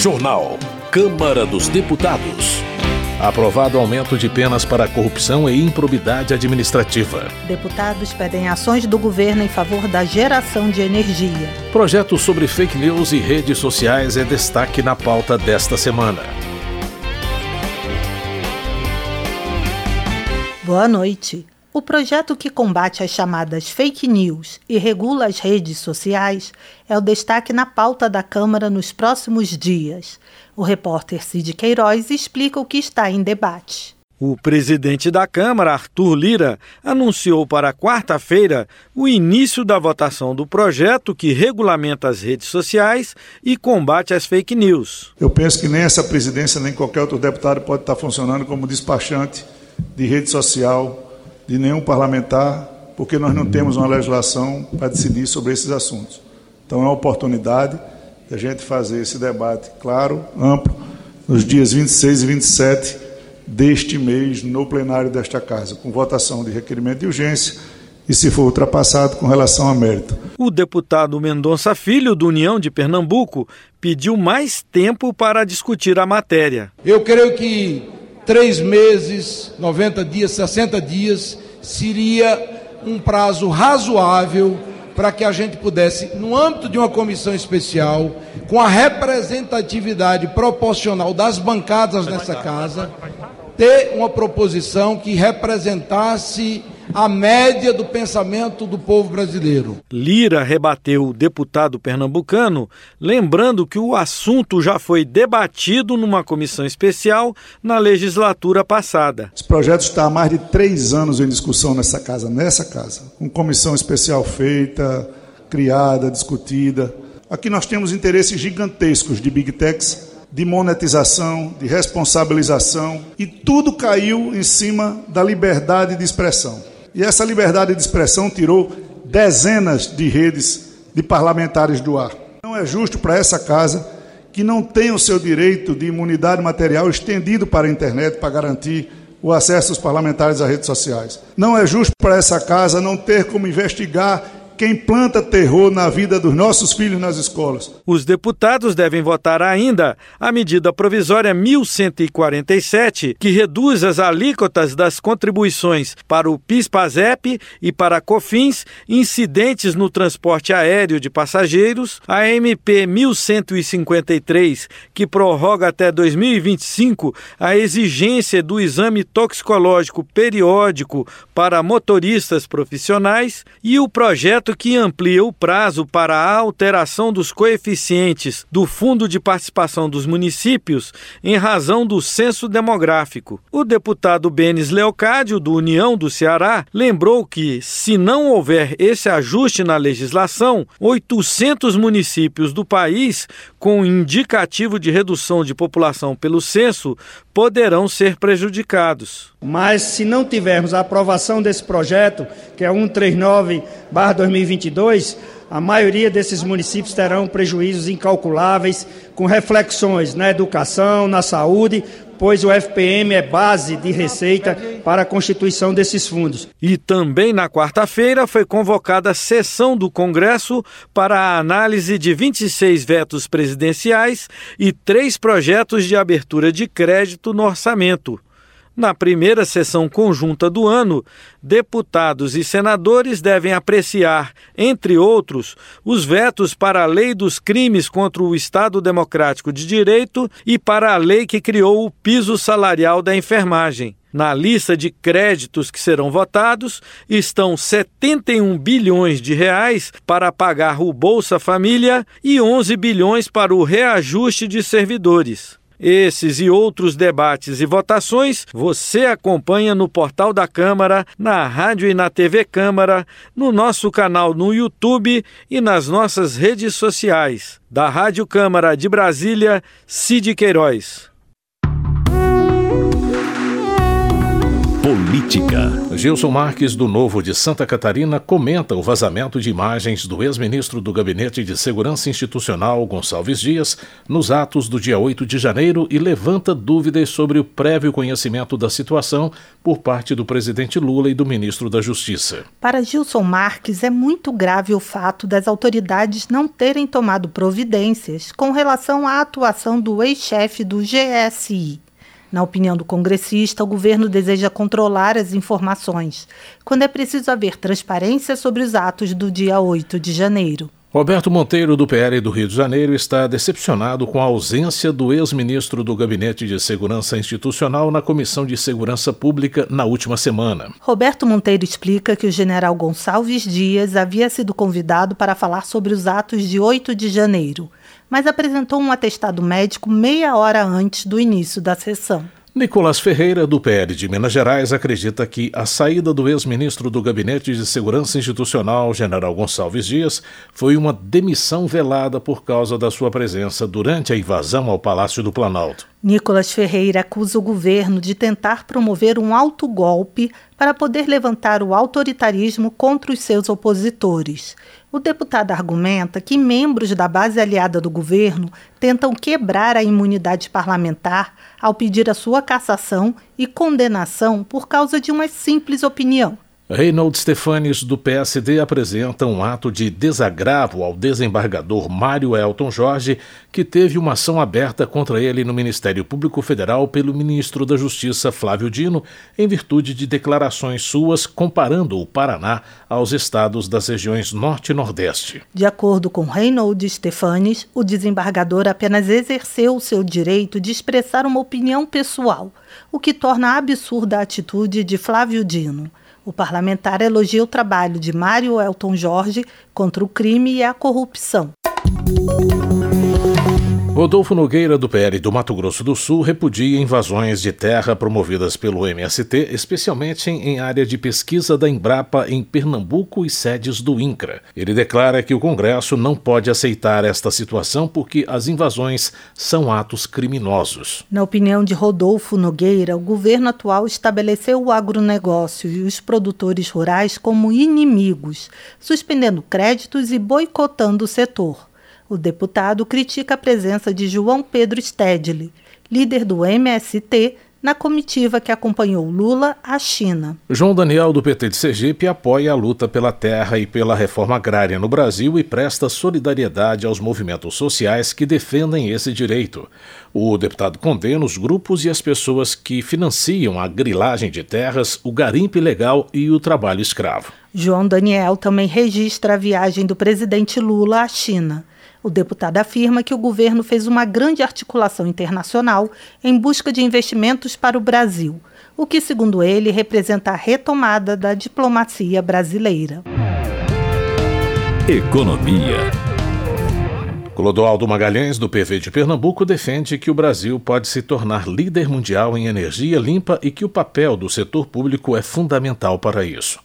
Jornal. Câmara dos Deputados. Aprovado aumento de penas para corrupção e improbidade administrativa. Deputados pedem ações do governo em favor da geração de energia. Projeto sobre fake news e redes sociais é destaque na pauta desta semana. Boa noite. O projeto que combate as chamadas fake news e regula as redes sociais é o destaque na pauta da Câmara nos próximos dias. O repórter Cid Queiroz explica o que está em debate. O presidente da Câmara, Arthur Lira, anunciou para quarta-feira o início da votação do projeto que regulamenta as redes sociais e combate as fake news. Eu penso que nem essa presidência, nem qualquer outro deputado pode estar funcionando como despachante de rede social de nenhum parlamentar, porque nós não temos uma legislação para decidir sobre esses assuntos. Então é uma oportunidade de a gente fazer esse debate claro, amplo, nos dias 26 e 27 deste mês, no plenário desta Casa, com votação de requerimento de urgência e, se for ultrapassado, com relação a mérito. O deputado Mendonça Filho, do União de Pernambuco, pediu mais tempo para discutir a matéria. Eu creio que três meses, 90 dias, 60 dias, seria um prazo razoável para que a gente pudesse, no âmbito de uma comissão especial, com a representatividade proporcional das bancadas nessa casa, ter uma proposição que representasse a média do pensamento do povo brasileiro. Lira rebateu o deputado pernambucano, lembrando que o assunto já foi debatido numa comissão especial na legislatura passada. Esse projeto está há mais de três anos em discussão nessa casa, nessa casa, com comissão especial feita, criada, discutida. Aqui nós temos interesses gigantescos de big techs de monetização, de responsabilização, e tudo caiu em cima da liberdade de expressão. E essa liberdade de expressão tirou dezenas de redes de parlamentares do ar. Não é justo para essa casa que não tem o seu direito de imunidade material estendido para a internet para garantir o acesso dos parlamentares às redes sociais. Não é justo para essa casa não ter como investigar quem planta terror na vida dos nossos filhos nas escolas. Os deputados devem votar ainda a medida provisória 1147, que reduz as alíquotas das contribuições para o PIS/PASEP e para COFINS incidentes no transporte aéreo de passageiros, a MP 1153, que prorroga até 2025 a exigência do exame toxicológico periódico para motoristas profissionais e o projeto que amplia o prazo para a alteração dos coeficientes do Fundo de Participação dos Municípios em razão do censo demográfico. O deputado Benes Leocádio, do União do Ceará, lembrou que, se não houver esse ajuste na legislação, 800 municípios do país, com indicativo de redução de população pelo censo, poderão ser prejudicados. Mas se não tivermos a aprovação desse projeto, que é 139/2022, a maioria desses municípios terão prejuízos incalculáveis, com reflexões na educação, na saúde, pois o FPM é base de receita para a constituição desses fundos. E também na quarta-feira foi convocada a sessão do Congresso para a análise de 26 vetos presidenciais e três projetos de abertura de crédito no orçamento. Na primeira sessão conjunta do ano, deputados e senadores devem apreciar, entre outros, os vetos para a Lei dos Crimes contra o Estado Democrático de Direito e para a lei que criou o piso salarial da enfermagem. Na lista de créditos que serão votados estão 71 bilhões de reais para pagar o Bolsa Família e 11 bilhões para o reajuste de servidores. Esses e outros debates e votações você acompanha no portal da Câmara, na rádio e na TV Câmara, no nosso canal no YouTube e nas nossas redes sociais. Da Rádio Câmara de Brasília, Cid Queiroz. Política. Gilson Marques, do Novo de Santa Catarina, comenta o vazamento de imagens do ex-ministro do Gabinete de Segurança Institucional, Gonçalves Dias, nos atos do dia 8 de janeiro e levanta dúvidas sobre o prévio conhecimento da situação por parte do presidente Lula e do ministro da Justiça. Para Gilson Marques, é muito grave o fato das autoridades não terem tomado providências com relação à atuação do ex-chefe do GSI. Na opinião do congressista, o governo deseja controlar as informações, quando é preciso haver transparência sobre os atos do dia 8 de janeiro. Roberto Monteiro, do PL do Rio de Janeiro, está decepcionado com a ausência do ex-ministro do Gabinete de Segurança Institucional na Comissão de Segurança Pública na última semana. Roberto Monteiro explica que o general Gonçalves Dias havia sido convidado para falar sobre os atos de 8 de janeiro, mas apresentou um atestado médico meia hora antes do início da sessão. Nicolas Ferreira, do PL de Minas Gerais, acredita que a saída do ex-ministro do Gabinete de Segurança Institucional, General Gonçalves Dias, foi uma demissão velada por causa da sua presença durante a invasão ao Palácio do Planalto. Nicolas Ferreira acusa o governo de tentar promover um autogolpe para poder levantar o autoritarismo contra os seus opositores. O deputado argumenta que membros da base aliada do governo tentam quebrar a imunidade parlamentar ao pedir a sua cassação e condenação por causa de uma simples opinião. Reynold Stefanes, do PSD, apresenta um ato de desagravo ao desembargador Mário Elton Jorge, que teve uma ação aberta contra ele no Ministério Público Federal pelo ministro da Justiça Flávio Dino, em virtude de declarações suas comparando o Paraná aos estados das regiões Norte e Nordeste. De acordo com Reynold Stefanes, o desembargador apenas exerceu o seu direito de expressar uma opinião pessoal, o que torna absurda a atitude de Flávio Dino. O parlamentar elogia o trabalho de Mário Elton Jorge contra o crime e a corrupção. Rodolfo Nogueira, do PL do Mato Grosso do Sul, repudia invasões de terra promovidas pelo MST, especialmente em área de pesquisa da Embrapa em Pernambuco e sedes do INCRA. Ele declara que o Congresso não pode aceitar esta situação porque as invasões são atos criminosos. Na opinião de Rodolfo Nogueira, o governo atual estabeleceu o agronegócio e os produtores rurais como inimigos, suspendendo créditos e boicotando o setor. O deputado critica a presença de João Pedro Stedley, líder do MST, na comitiva que acompanhou Lula à China. João Daniel, do PT de Sergipe, apoia a luta pela terra e pela reforma agrária no Brasil e presta solidariedade aos movimentos sociais que defendem esse direito. O deputado condena os grupos e as pessoas que financiam a grilagem de terras, o garimpo ilegal e o trabalho escravo. João Daniel também registra a viagem do presidente Lula à China. O deputado afirma que o governo fez uma grande articulação internacional em busca de investimentos para o Brasil, o que, segundo ele, representa a retomada da diplomacia brasileira. Economia. Clodoaldo Magalhães, do PV de Pernambuco, defende que o Brasil pode se tornar líder mundial em energia limpa e que o papel do setor público é fundamental para isso.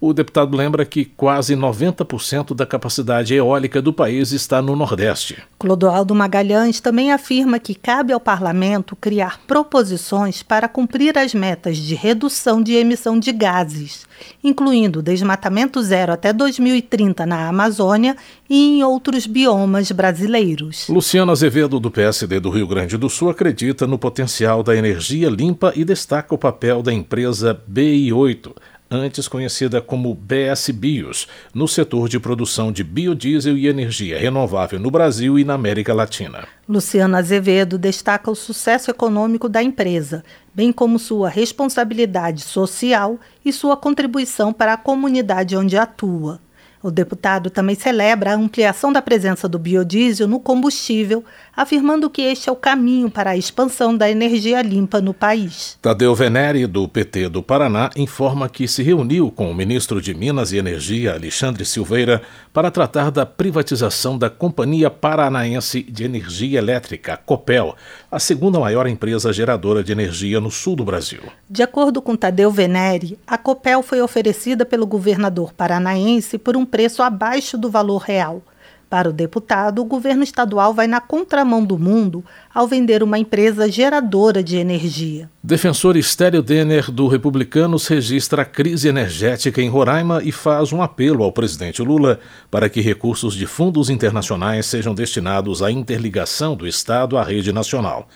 O deputado lembra que quase 90% da capacidade eólica do país está no Nordeste. Clodoaldo Magalhães também afirma que cabe ao parlamento criar proposições para cumprir as metas de redução de emissão de gases, incluindo desmatamento zero até 2030 na Amazônia e em outros biomas brasileiros. Luciano Azevedo, do PSD do Rio Grande do Sul, acredita no potencial da energia limpa e destaca o papel da empresa BI8 antes conhecida como BS Bios, no setor de produção de biodiesel e energia renovável no Brasil e na América Latina. Luciano Azevedo destaca o sucesso econômico da empresa, bem como sua responsabilidade social e sua contribuição para a comunidade onde atua. O deputado também celebra a ampliação da presença do biodiesel no combustível, afirmando que este é o caminho para a expansão da energia limpa no país. Tadeu Venere, do PT do Paraná, informa que se reuniu com o ministro de Minas e Energia, Alexandre Silveira, para tratar da privatização da Companhia Paranaense de Energia Elétrica, COPEL, a segunda maior empresa geradora de energia no sul do Brasil. De acordo com Tadeu Venere, a COPEL foi oferecida pelo governador paranaense por um preço abaixo do valor real. Para o deputado, o governo estadual vai na contramão do mundo ao vender uma empresa geradora de energia. Defensor Estéreo Denner do Republicanos registra a crise energética em Roraima e faz um apelo ao presidente Lula para que recursos de fundos internacionais sejam destinados à interligação do Estado à rede nacional.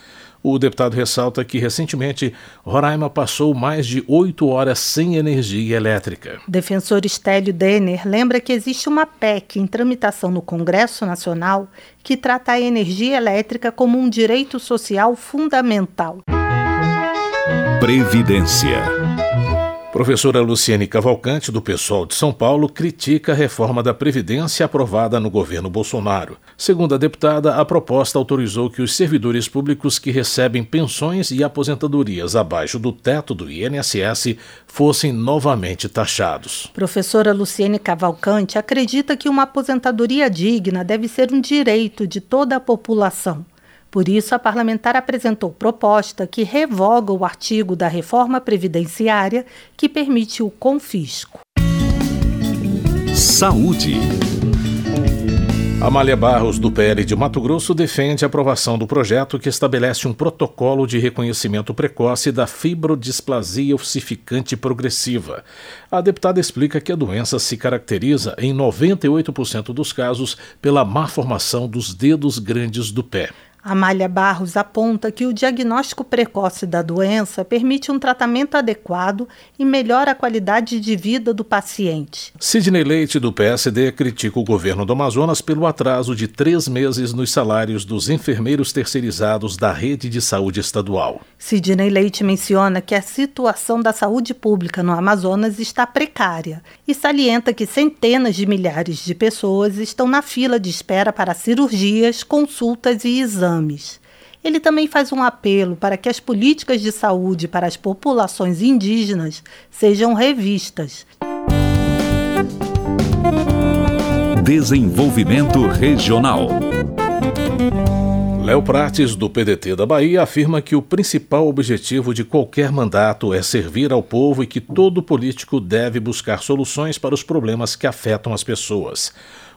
O deputado ressalta que, recentemente, Roraima passou mais de oito horas sem energia elétrica. Defensor Estélio Denner lembra que existe uma PEC em tramitação no Congresso Nacional que trata a energia elétrica como um direito social fundamental. Previdência. Professora Luciene Cavalcante, do Pessoal de São Paulo, critica a reforma da Previdência aprovada no governo Bolsonaro. Segundo a deputada, a proposta autorizou que os servidores públicos que recebem pensões e aposentadorias abaixo do teto do INSS fossem novamente taxados. Professora Luciene Cavalcante acredita que uma aposentadoria digna deve ser um direito de toda a população. Por isso, a parlamentar apresentou proposta que revoga o artigo da reforma previdenciária que permite o confisco. Saúde. Amália Barros, do PL de Mato Grosso, defende a aprovação do projeto que estabelece um protocolo de reconhecimento precoce da fibrodisplasia ossificante progressiva. A deputada explica que a doença se caracteriza, em 98% dos casos, pela má formação dos dedos grandes do pé. Amália Barros aponta que o diagnóstico precoce da doença permite um tratamento adequado e melhora a qualidade de vida do paciente. Sidney Leite, do PSD, critica o governo do Amazonas pelo atraso de três meses nos salários dos enfermeiros terceirizados da rede de saúde estadual. Sidney Leite menciona que a situação da saúde pública no Amazonas está precária e salienta que centenas de milhares de pessoas estão na fila de espera para cirurgias, consultas e exames exames. Ele também faz um apelo para que as políticas de saúde para as populações indígenas sejam revistas. Desenvolvimento Regional. Léo Prates, do PDT da Bahia, afirma que o principal objetivo de qualquer mandato é servir ao povo e que todo político deve buscar soluções para os problemas que afetam as pessoas.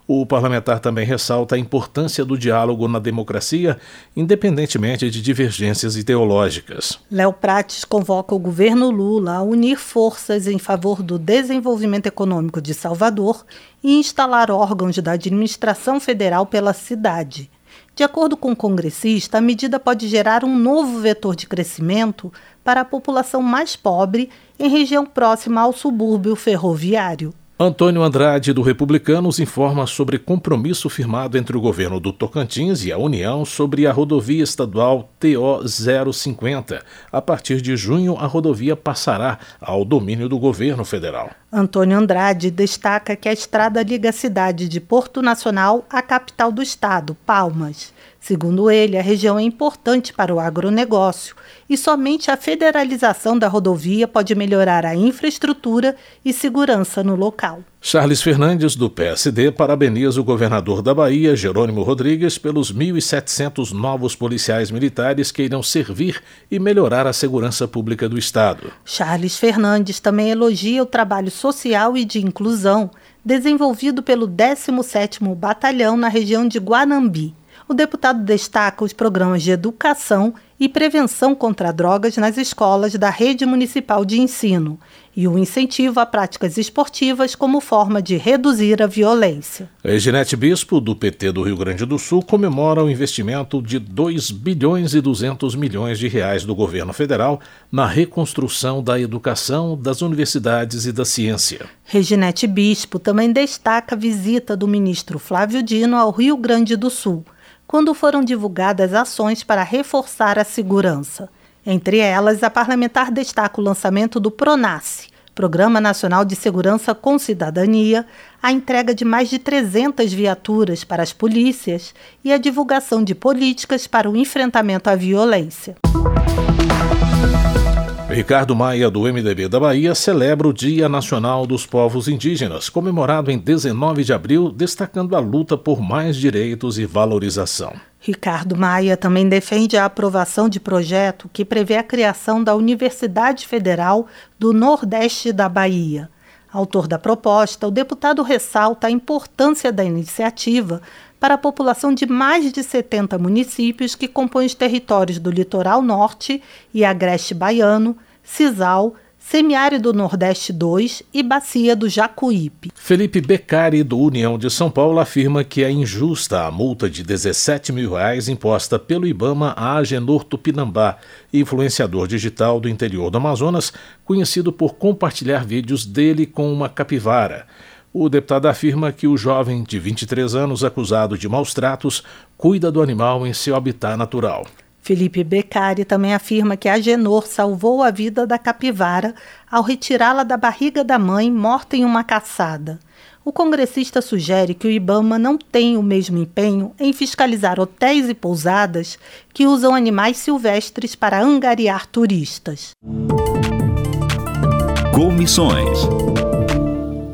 O parlamentar também ressalta a importância do diálogo na democracia, independentemente de divergências ideológicas. Léo Prates convoca o governo Lula a unir forças em favor do desenvolvimento econômico de Salvador e instalar órgãos da administração federal pela cidade. De acordo com o congressista, a medida pode gerar um novo vetor de crescimento para a população mais pobre em região próxima ao subúrbio ferroviário. Antônio Andrade, do Republicanos, informa sobre compromisso firmado entre o governo do Tocantins e a União sobre a rodovia estadual TO 050. A partir de junho, a rodovia passará ao domínio do governo federal. Antônio Andrade destaca que a estrada liga a cidade de Porto Nacional à capital do estado, Palmas. Segundo ele, a região é importante para o agronegócio e somente a federalização da rodovia pode melhorar a infraestrutura e segurança no local. Charles Fernandes, do PSD, parabeniza o governador da Bahia, Jerônimo Rodrigues, pelos 1.700 novos policiais militares que irão servir e melhorar a segurança pública do Estado. Charles Fernandes também elogia o trabalho social e de inclusão desenvolvido pelo 17º Batalhão na região de Guanambi o deputado destaca os programas de educação e prevenção contra drogas nas escolas da rede municipal de ensino e o incentivo a práticas esportivas como forma de reduzir a violência. Reginete Bispo, do PT do Rio Grande do Sul, comemora o investimento de 2 bilhões e 200 milhões de reais do governo federal na reconstrução da educação, das universidades e da ciência. Reginete Bispo também destaca a visita do ministro Flávio Dino ao Rio Grande do Sul quando foram divulgadas ações para reforçar a segurança. Entre elas, a parlamentar destaca o lançamento do PRONASSE, Programa Nacional de Segurança com Cidadania, a entrega de mais de 300 viaturas para as polícias e a divulgação de políticas para o enfrentamento à violência. Ricardo Maia, do MDB da Bahia, celebra o Dia Nacional dos Povos Indígenas, comemorado em 19 de abril, destacando a luta por mais direitos e valorização. Ricardo Maia também defende a aprovação de projeto que prevê a criação da Universidade Federal do Nordeste da Bahia. Autor da proposta, o deputado ressalta a importância da iniciativa para a população de mais de 70 municípios que compõem os territórios do Litoral Norte e Agreste Baiano, Cisal, Semiárido Nordeste 2 e Bacia do Jacuípe. Felipe Beccari, do União de São Paulo, afirma que é injusta a multa de 17 mil reais imposta pelo Ibama a Agenor Tupinambá, influenciador digital do interior do Amazonas, conhecido por compartilhar vídeos dele com uma capivara. O deputado afirma que o jovem de 23 anos acusado de maus tratos cuida do animal em seu habitat natural. Felipe Beccari também afirma que a Genor salvou a vida da capivara ao retirá-la da barriga da mãe morta em uma caçada. O congressista sugere que o Ibama não tem o mesmo empenho em fiscalizar hotéis e pousadas que usam animais silvestres para angariar turistas. Comissões.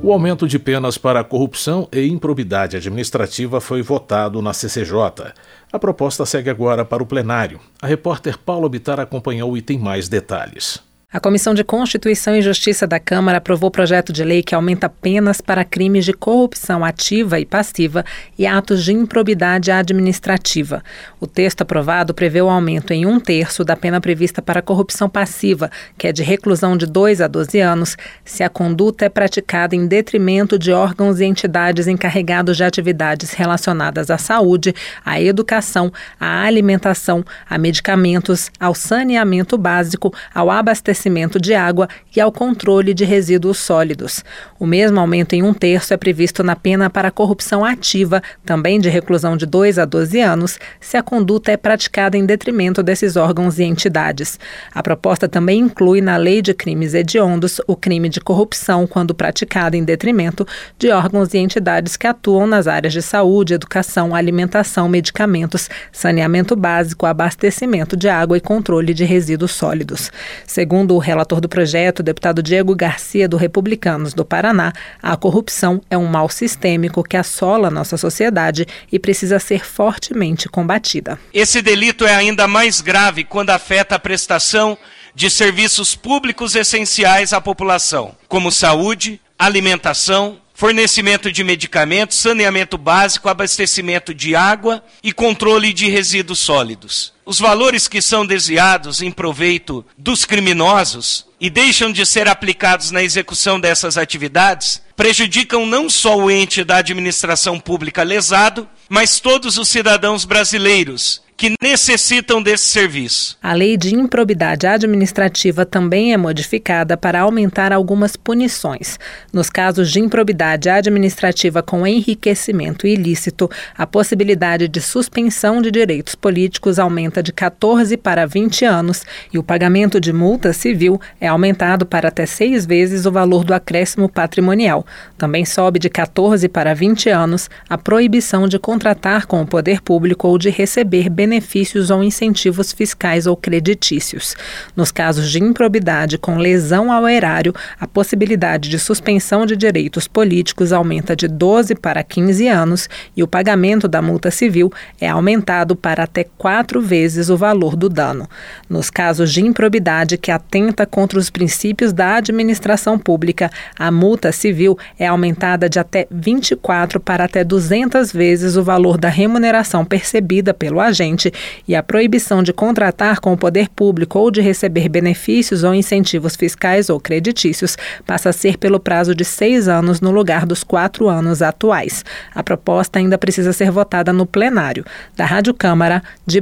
O aumento de penas para corrupção e improbidade administrativa foi votado na CCJ. A proposta segue agora para o plenário. A repórter Paula Bitar acompanhou e tem mais detalhes. A Comissão de Constituição e Justiça da Câmara aprovou o projeto de lei que aumenta penas para crimes de corrupção ativa e passiva e atos de improbidade administrativa. O texto aprovado prevê o aumento em um terço da pena prevista para corrupção passiva, que é de reclusão de 2 a 12 anos, se a conduta é praticada em detrimento de órgãos e entidades encarregados de atividades relacionadas à saúde, à educação, à alimentação, a medicamentos, ao saneamento básico, ao abastecimento abastecimento de água e ao controle de resíduos sólidos. O mesmo aumento em um terço é previsto na pena para corrupção ativa, também de reclusão de 2 a 12 anos, se a conduta é praticada em detrimento desses órgãos e entidades. A proposta também inclui na Lei de Crimes Hediondos o crime de corrupção quando praticado em detrimento de órgãos e entidades que atuam nas áreas de saúde, educação, alimentação, medicamentos, saneamento básico, abastecimento de água e controle de resíduos sólidos. Segundo Segundo o relator do projeto, o deputado Diego Garcia, do Republicanos do Paraná, a corrupção é um mal sistêmico que assola nossa sociedade e precisa ser fortemente combatida. Esse delito é ainda mais grave quando afeta a prestação de serviços públicos essenciais à população, como saúde, alimentação, fornecimento de medicamentos, saneamento básico, abastecimento de água e controle de resíduos sólidos. Os valores que são desviados em proveito dos criminosos e deixam de ser aplicados na execução dessas atividades prejudicam não só o ente da administração pública lesado, mas todos os cidadãos brasileiros que necessitam desse serviço. A lei de improbidade administrativa também é modificada para aumentar algumas punições. Nos casos de improbidade administrativa com enriquecimento ilícito, a possibilidade de suspensão de direitos políticos aumenta de 14 para 20 anos e o pagamento de multa civil é aumentado para até seis vezes o valor do acréscimo patrimonial. Também sobe de 14 para 20 anos a proibição de contratar com o poder público ou de receber benefícios benefícios ou incentivos fiscais ou creditícios. Nos casos de improbidade com lesão ao erário, a possibilidade de suspensão de direitos políticos aumenta de 12 para 15 anos e o pagamento da multa civil é aumentado para até quatro vezes o valor do dano. Nos casos de improbidade que atenta contra os princípios da administração pública, a multa civil é aumentada de até 24 para até 200 vezes o valor da remuneração percebida pelo agente e a proibição de contratar com o poder público ou de receber benefícios ou incentivos fiscais ou creditícios passa a ser pelo prazo de seis anos no lugar dos quatro anos atuais. A proposta ainda precisa ser votada no plenário. Da Rádio Câmara, de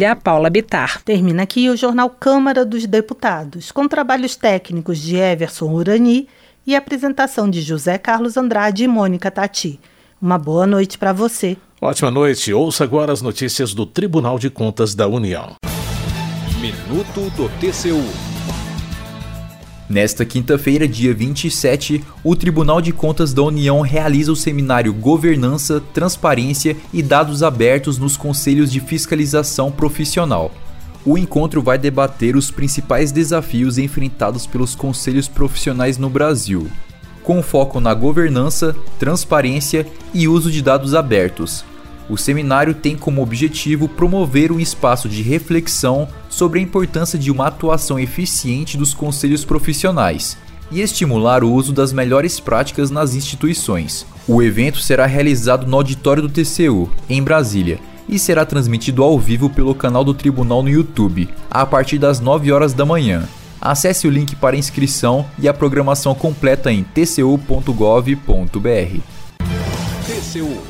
Brasília, Paula Bitar. Termina aqui o Jornal Câmara dos Deputados, com trabalhos técnicos de Everson Urani e apresentação de José Carlos Andrade e Mônica Tati. Uma boa noite para você. Ótima noite. Ouça agora as notícias do Tribunal de Contas da União. Minuto do TCU. Nesta quinta-feira, dia 27, o Tribunal de Contas da União realiza o seminário Governança, Transparência e Dados Abertos nos Conselhos de Fiscalização Profissional. O encontro vai debater os principais desafios enfrentados pelos conselhos profissionais no Brasil, com foco na governança, transparência e uso de dados abertos, o seminário tem como objetivo promover um espaço de reflexão sobre a importância de uma atuação eficiente dos conselhos profissionais e estimular o uso das melhores práticas nas instituições. O evento será realizado no auditório do TCU, em Brasília, e será transmitido ao vivo pelo canal do tribunal no YouTube, a partir das 9 horas da manhã. Acesse o link para inscrição e a programação completa em tcu.gov.br. TCU